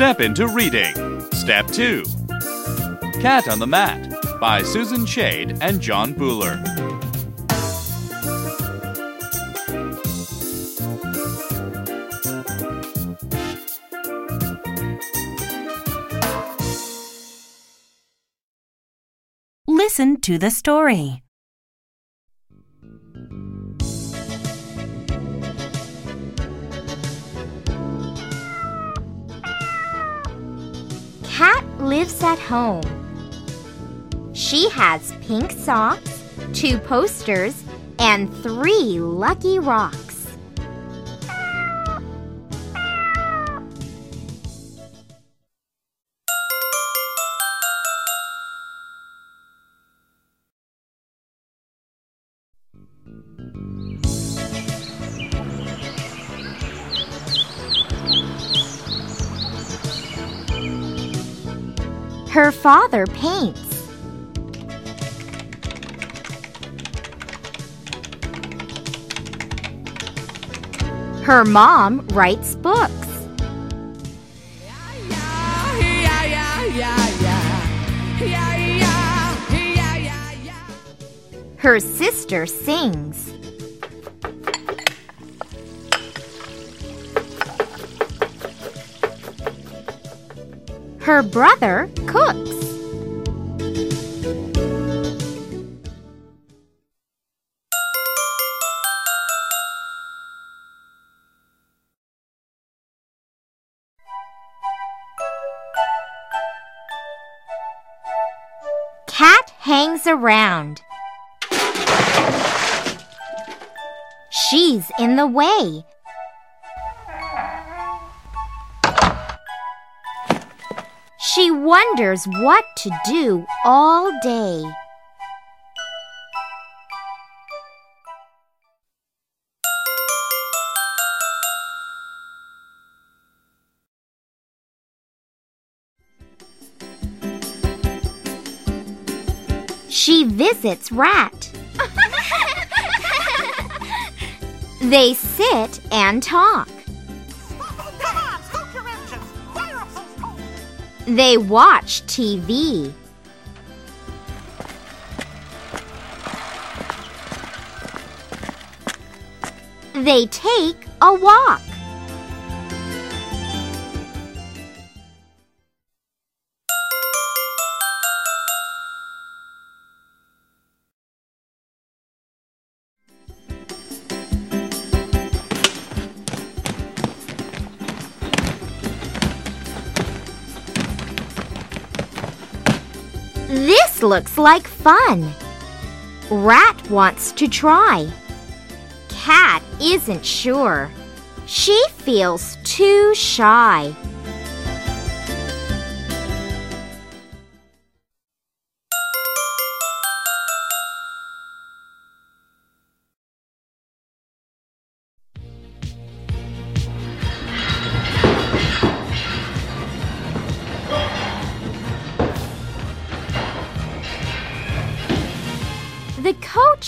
Step into reading. Step 2 Cat on the Mat by Susan Schade and Jon Buller. Listen to the story. Lives at home. She has pink socks, two posters, and three lucky rocks. Her father paints. Her mom writes books. Her sister sings. Her brother cooks. Cat hangs around. She's in the way. Wonders what to do all day. She visits Rat. they sit and talk. They watch TV. They take a walk. This looks like fun. Rat wants to try. Cat isn't sure. She feels too shy.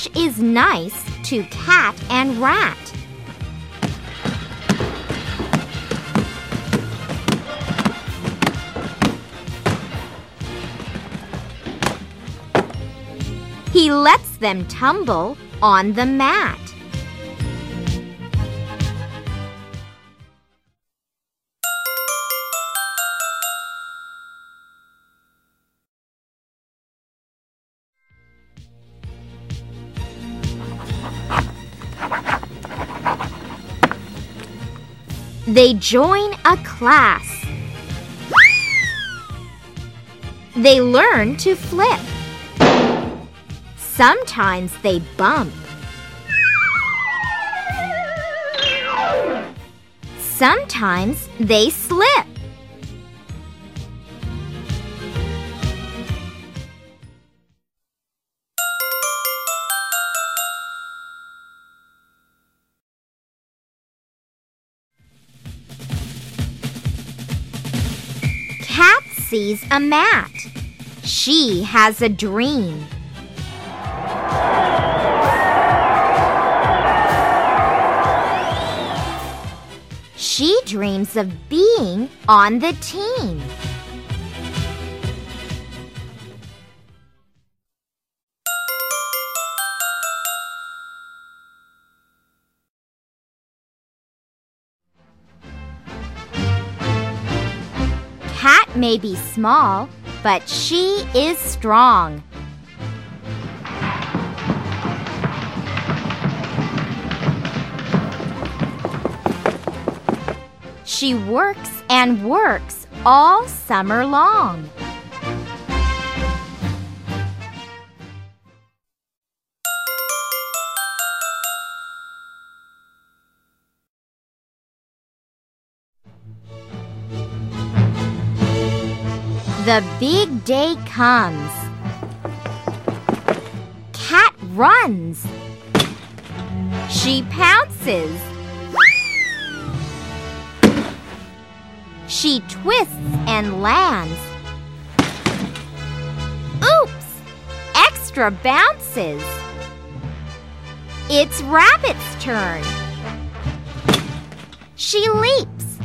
Coach is nice to Cat and Rat. He lets them tumble on the mat. They join a class. They learn to flip. Sometimes they bump. Sometimes they slip. Sees a mat. She has a dream. She She dreams of being on the team. May be small, but she is strong. She works and works all summer long. The big day comes. Cat runs. She pounces. She twists and lands. Oops! Extra bounces. It's Rabbit's turn. She leaps.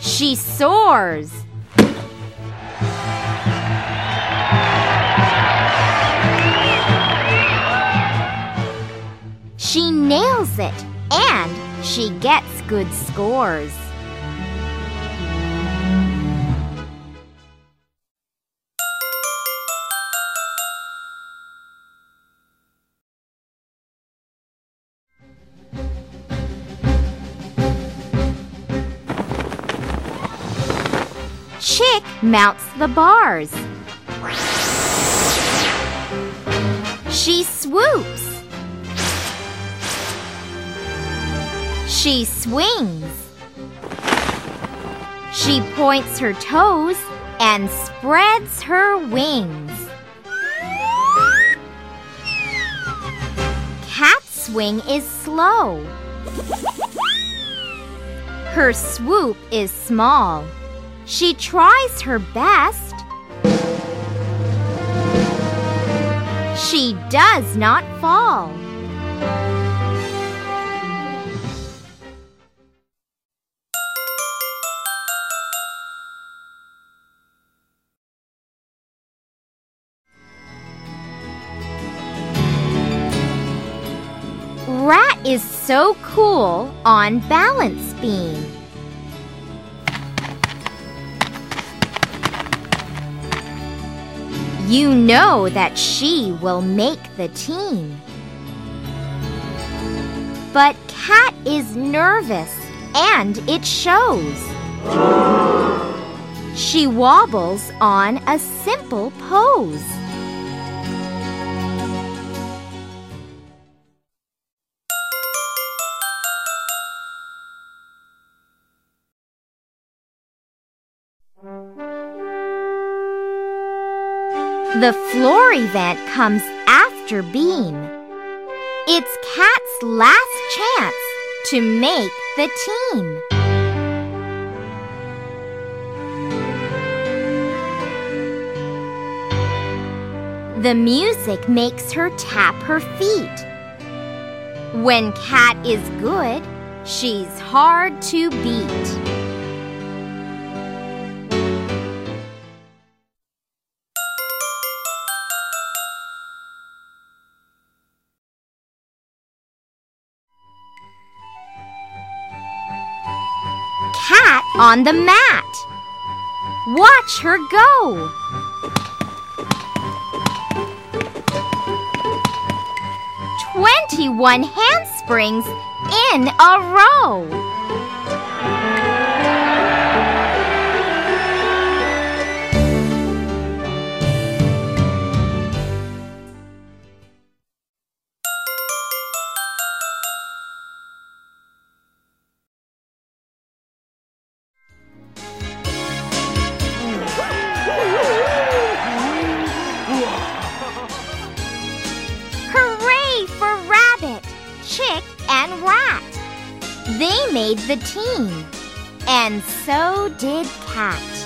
She soars. She nails it and she gets good scores. Chick mounts the bars. She swoops. She swings. She points her toes and spreads her wings. Cat's swing is slow. Her swoop is small. She tries her best. She does not fall. Is so cool on balance beam. You know that she will make the team. But Cat is nervous and it shows. She wobbles on a simple pose. The floor event comes after Beam. It's Cat's last chance to make the team. The music makes her tap her feet. When Cat is good, she's hard to beat. On the mat. Watch her go. Twenty-one handsprings in a row. They made the team. And so did Cat.